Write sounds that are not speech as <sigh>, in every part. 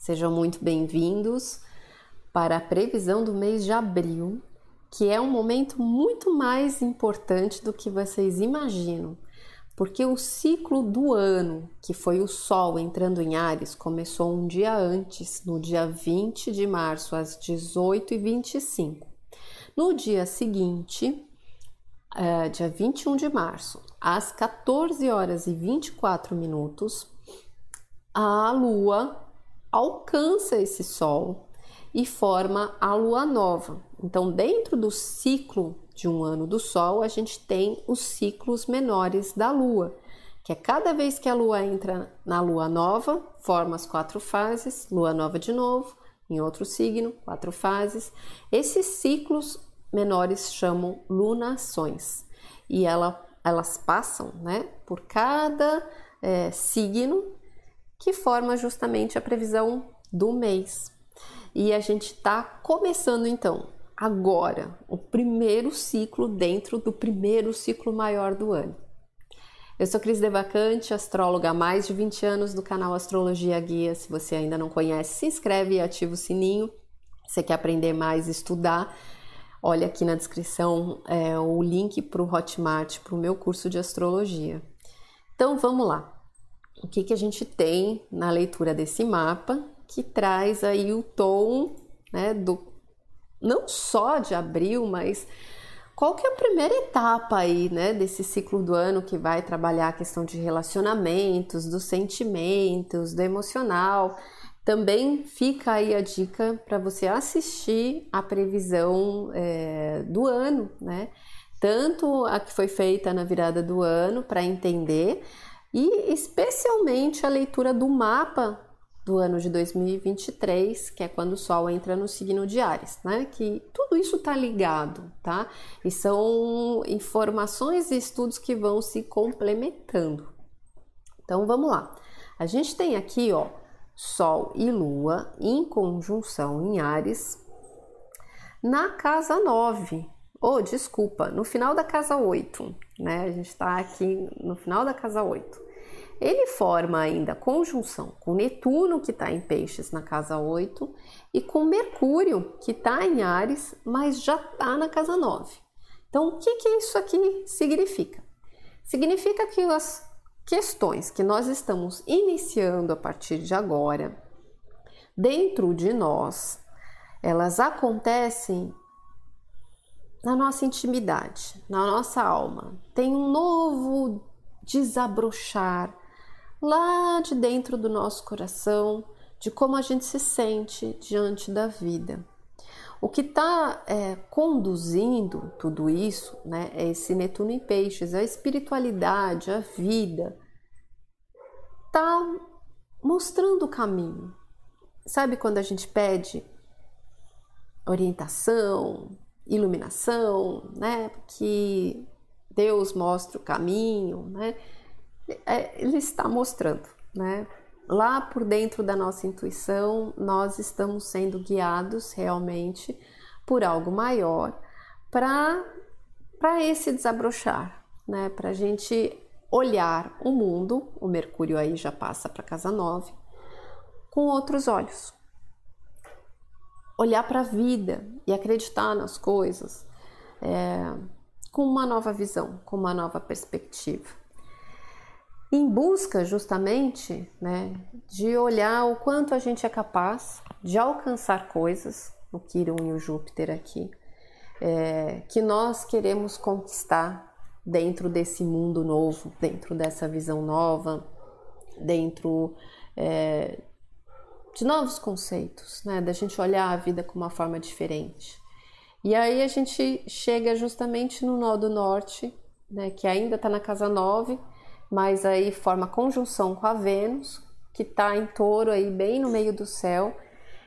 Sejam muito bem-vindos para a previsão do mês de abril, que é um momento muito mais importante do que vocês imaginam, porque o ciclo do ano, que foi o Sol entrando em Ares, começou um dia antes, no dia 20 de março, às 18h25. No dia seguinte, uh, dia 21 de março, às 14 horas e 24 minutos, a Lua alcança esse Sol e forma a Lua nova. Então, dentro do ciclo de um ano do Sol, a gente tem os ciclos menores da Lua, que é cada vez que a Lua entra na Lua nova, forma as quatro fases, Lua nova de novo, em outro signo, quatro fases. Esses ciclos menores chamam lunações e ela, elas passam né, por cada é, signo que forma justamente a previsão do mês. E a gente está começando então agora o primeiro ciclo dentro do primeiro ciclo maior do ano. Eu sou Cris Devacante, astróloga há mais de 20 anos do canal Astrologia Guia. Se você ainda não conhece, se inscreve e ativa o sininho. Você quer aprender mais, estudar? Olha aqui na descrição é, o link para o Hotmart, para o meu curso de astrologia. Então vamos lá. O que, que a gente tem na leitura desse mapa que traz aí o tom né, do não só de abril, mas qual que é a primeira etapa aí, né, desse ciclo do ano que vai trabalhar a questão de relacionamentos, dos sentimentos, do emocional. Também fica aí a dica para você assistir a previsão é, do ano, né? Tanto a que foi feita na virada do ano para entender, e especialmente a leitura do mapa do ano de 2023, que é quando o Sol entra no signo de Ares, né? Que tudo isso está ligado, tá? E são informações e estudos que vão se complementando. Então vamos lá. A gente tem aqui, ó, Sol e Lua em conjunção em Ares na casa 9. Oh, desculpa, no final da casa 8, né? A gente está aqui no final da casa 8. Ele forma ainda conjunção com Netuno, que está em Peixes na casa 8, e com Mercúrio, que está em Ares, mas já está na casa 9. Então, o que, que isso aqui significa? Significa que as questões que nós estamos iniciando a partir de agora, dentro de nós, elas acontecem na nossa intimidade, na nossa alma. Tem um novo desabrochar lá de dentro do nosso coração, de como a gente se sente diante da vida. O que está é, conduzindo tudo isso né, é esse Netuno em Peixes, a espiritualidade, a vida, está mostrando o caminho. Sabe quando a gente pede orientação, iluminação, né? Que Deus mostre o caminho, né? É, ele está mostrando, né? Lá por dentro da nossa intuição, nós estamos sendo guiados realmente por algo maior para esse desabrochar, né? Para a gente olhar o mundo, o Mercúrio aí já passa para casa 9, com outros olhos. Olhar para a vida e acreditar nas coisas é, com uma nova visão, com uma nova perspectiva. Em busca justamente né, de olhar o quanto a gente é capaz de alcançar coisas, o Quirón e o Júpiter aqui, é, que nós queremos conquistar dentro desse mundo novo, dentro dessa visão nova, dentro é, de novos conceitos, né, da gente olhar a vida com uma forma diferente. E aí a gente chega justamente no nó do norte, né, que ainda está na casa 9, mas aí forma conjunção com a Vênus, que está em touro aí bem no meio do céu,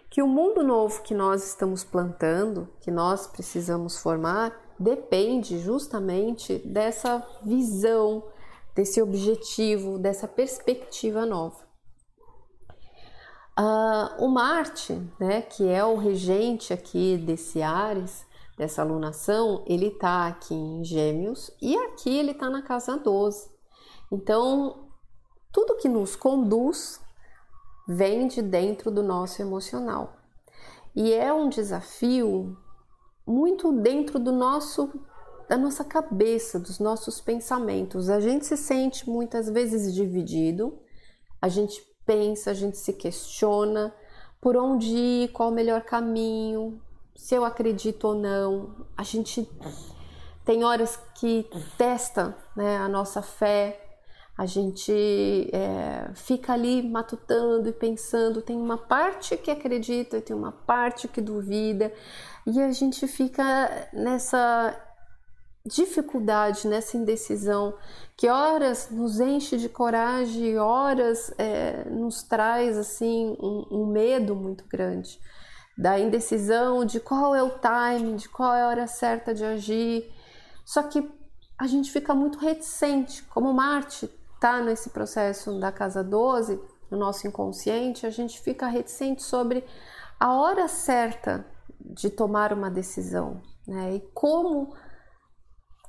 que o mundo novo que nós estamos plantando, que nós precisamos formar, depende justamente dessa visão, desse objetivo, dessa perspectiva nova. Uh, o Marte, né, que é o regente aqui desse Ares, dessa alunação, ele está aqui em Gêmeos e aqui ele está na casa 12. Então, tudo que nos conduz vem de dentro do nosso emocional. E é um desafio muito dentro do nosso da nossa cabeça, dos nossos pensamentos. A gente se sente muitas vezes dividido, a gente pensa, a gente se questiona por onde ir, qual o melhor caminho, se eu acredito ou não. A gente tem horas que testa né, a nossa fé, a gente é, fica ali matutando e pensando. Tem uma parte que acredita tem uma parte que duvida, e a gente fica nessa dificuldade, nessa indecisão, que horas nos enche de coragem, horas é, nos traz assim um, um medo muito grande da indecisão de qual é o timing, de qual é a hora certa de agir. Só que a gente fica muito reticente, como Marte está nesse processo da casa 12, no nosso inconsciente, a gente fica reticente sobre a hora certa de tomar uma decisão, né? E como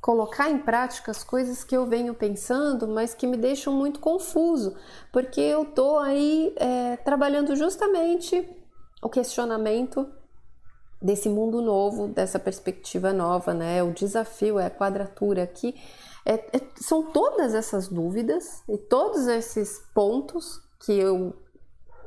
colocar em prática as coisas que eu venho pensando, mas que me deixam muito confuso, porque eu tô aí é, trabalhando justamente o questionamento desse mundo novo, dessa perspectiva nova, né? O desafio é a quadratura aqui. É, é, são todas essas dúvidas e todos esses pontos que eu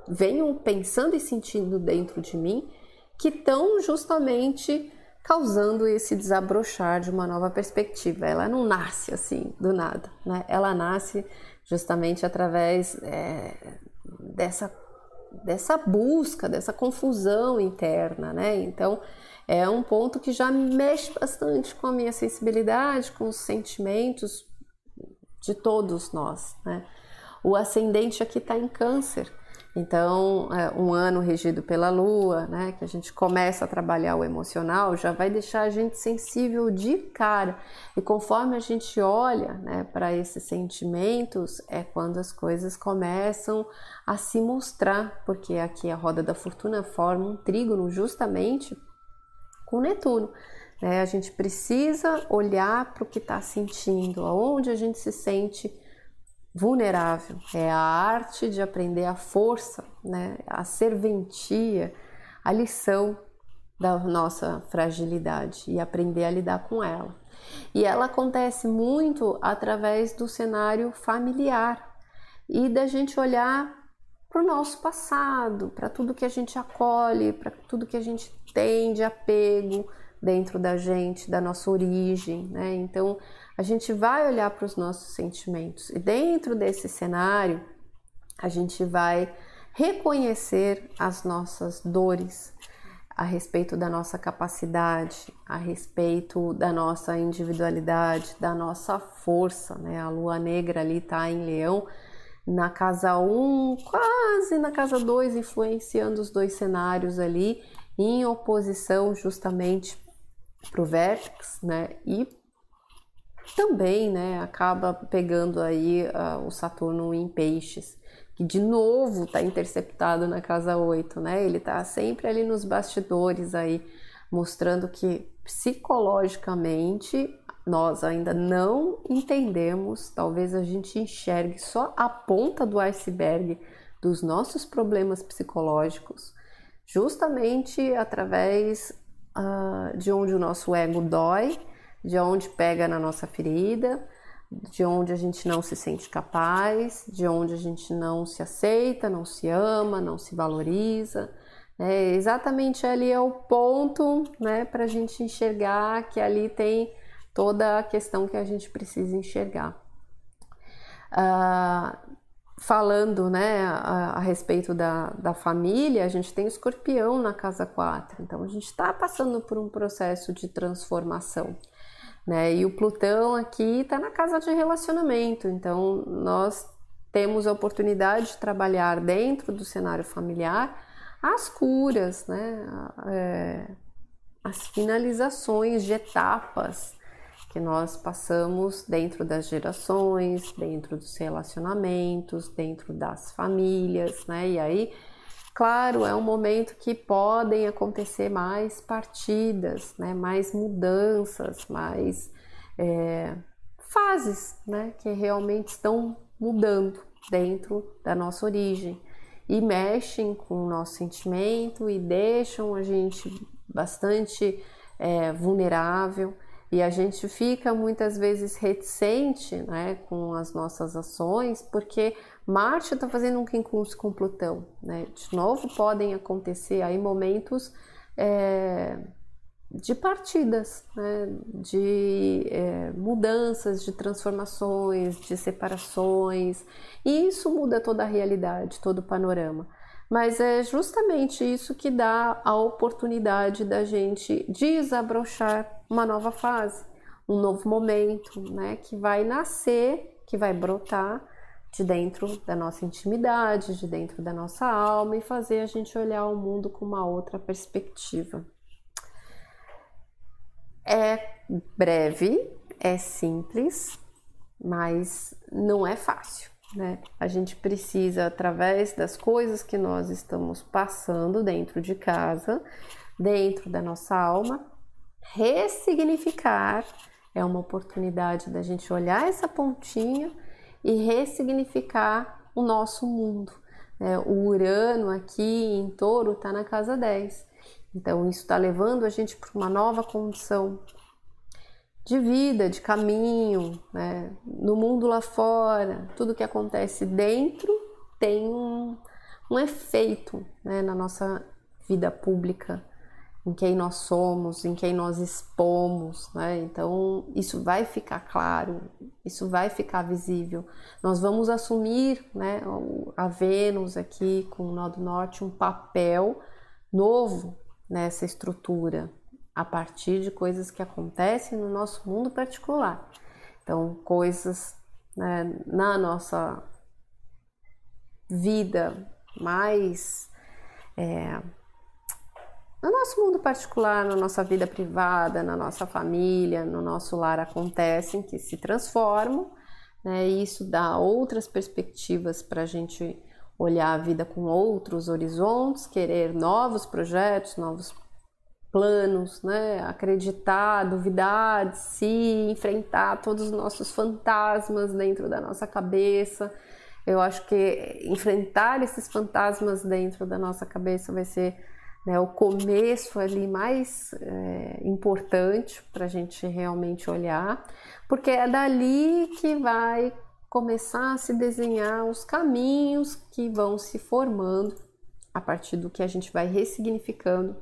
venho pensando e sentindo dentro de mim que estão justamente causando esse desabrochar de uma nova perspectiva. Ela não nasce assim do nada, né? Ela nasce justamente através é, dessa dessa busca, dessa confusão interna, né? Então, é um ponto que já mexe bastante com a minha sensibilidade, com os sentimentos de todos nós, né? O ascendente aqui está em câncer, então, é um ano regido pela lua, né, que a gente começa a trabalhar o emocional, já vai deixar a gente sensível de cara. E conforme a gente olha né, para esses sentimentos, é quando as coisas começam a se mostrar, porque aqui a roda da fortuna forma um trígono justamente com Netuno. Né? A gente precisa olhar para o que está sentindo, aonde a gente se sente vulnerável, é a arte de aprender a força, né, a serventia, a lição da nossa fragilidade e aprender a lidar com ela. E ela acontece muito através do cenário familiar e da gente olhar para o nosso passado, para tudo que a gente acolhe, para tudo que a gente tem de apego dentro da gente, da nossa origem, né? Então, a gente vai olhar para os nossos sentimentos e dentro desse cenário a gente vai reconhecer as nossas dores a respeito da nossa capacidade, a respeito da nossa individualidade, da nossa força, né? A lua negra ali tá em Leão, na casa 1, um, quase na casa 2, influenciando os dois cenários ali, em oposição justamente para o vértex, né? E também né, acaba pegando aí uh, o Saturno em peixes, que de novo está interceptado na casa 8, né? Ele está sempre ali nos bastidores aí, mostrando que psicologicamente nós ainda não entendemos, talvez a gente enxergue só a ponta do iceberg dos nossos problemas psicológicos, justamente através uh, de onde o nosso ego dói de onde pega na nossa ferida, de onde a gente não se sente capaz, de onde a gente não se aceita, não se ama, não se valoriza. É, exatamente ali é o ponto né, para a gente enxergar que ali tem toda a questão que a gente precisa enxergar. Ah, falando né, a, a, respeito da, da família, a gente tem escorpião na casa 4, então a gente está passando por um processo de transformação. Né? E o Plutão aqui está na casa de relacionamento, então nós temos a oportunidade de trabalhar dentro do cenário familiar as curas, né? É, as finalizações de etapas que nós passamos dentro das gerações, dentro dos relacionamentos, dentro das famílias, né? E aí Claro, é um momento que podem acontecer mais partidas, né, mais mudanças, mais é, fases né, que realmente estão mudando dentro da nossa origem. e mexem com o nosso sentimento e deixam a gente bastante é, vulnerável e a gente fica muitas vezes reticente né, com as nossas ações porque Marte está fazendo um quincunço com Plutão. Né? De novo, podem acontecer aí momentos é, de partidas, né? de é, mudanças, de transformações, de separações, e isso muda toda a realidade, todo o panorama. Mas é justamente isso que dá a oportunidade da gente desabrochar uma nova fase, um novo momento, né? Que vai nascer, que vai brotar de dentro da nossa intimidade, de dentro da nossa alma e fazer a gente olhar o mundo com uma outra perspectiva. É breve, é simples, mas não é fácil. Né? A gente precisa, através das coisas que nós estamos passando dentro de casa, dentro da nossa alma, ressignificar. É uma oportunidade da gente olhar essa pontinha e ressignificar o nosso mundo. Né? O Urano aqui em touro está na casa 10. Então, isso está levando a gente para uma nova condição de vida, de caminho, né? no mundo lá fora. Tudo que acontece dentro tem um, um efeito né? na nossa vida pública, em quem nós somos, em quem nós expomos, né? Então, isso vai ficar claro, isso vai ficar visível. Nós vamos assumir, né, a Vênus aqui com o nó do norte, um papel novo nessa estrutura a partir de coisas que acontecem no nosso mundo particular. Então, coisas né, na nossa vida mais. É, no nosso mundo particular, na nossa vida privada, na nossa família, no nosso lar acontecem que se transformam, né, e isso dá outras perspectivas para a gente olhar a vida com outros horizontes, querer novos projetos, novos planos, né? acreditar, duvidar de si, enfrentar todos os nossos fantasmas dentro da nossa cabeça. Eu acho que enfrentar esses fantasmas dentro da nossa cabeça vai ser né, o começo ali mais é, importante para a gente realmente olhar, porque é dali que vai começar a se desenhar os caminhos que vão se formando a partir do que a gente vai ressignificando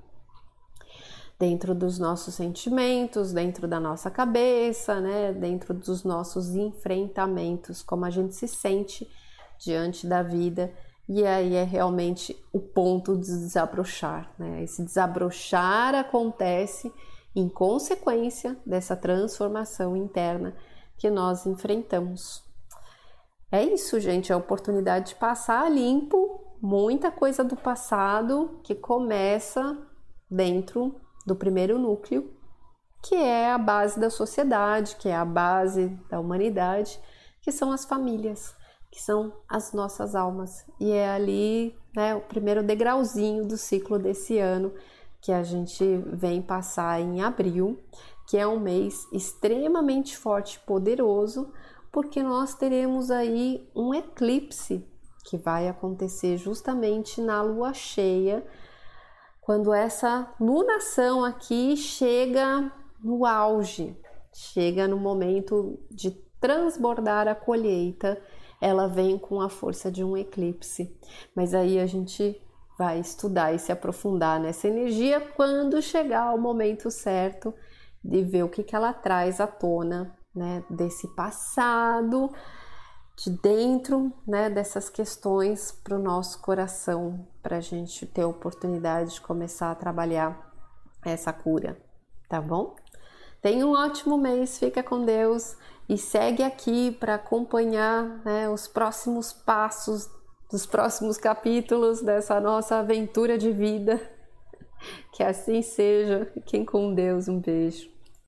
dentro dos nossos sentimentos, dentro da nossa cabeça, né, dentro dos nossos enfrentamentos, como a gente se sente diante da vida. E aí é realmente o ponto de desabrochar, né? Esse desabrochar acontece em consequência dessa transformação interna que nós enfrentamos. É isso, gente, é a oportunidade de passar limpo muita coisa do passado que começa dentro do primeiro núcleo, que é a base da sociedade, que é a base da humanidade, que são as famílias, que são as nossas almas. E é ali né, o primeiro degrauzinho do ciclo desse ano que a gente vem passar em abril, que é um mês extremamente forte e poderoso, porque nós teremos aí um eclipse que vai acontecer justamente na lua cheia, quando essa lunação aqui chega no auge, chega no momento de transbordar a colheita, ela vem com a força de um eclipse. Mas aí a gente vai estudar e se aprofundar nessa energia quando chegar o momento certo de ver o que, que ela traz à tona né, desse passado, de dentro né, dessas questões para o nosso coração, para a gente ter a oportunidade de começar a trabalhar essa cura, tá bom? Tenha um ótimo mês, fica com Deus e segue aqui para acompanhar né, os próximos passos dos próximos capítulos dessa nossa aventura de vida. <laughs> Que assim seja. Fiquem com Deus. Um beijo.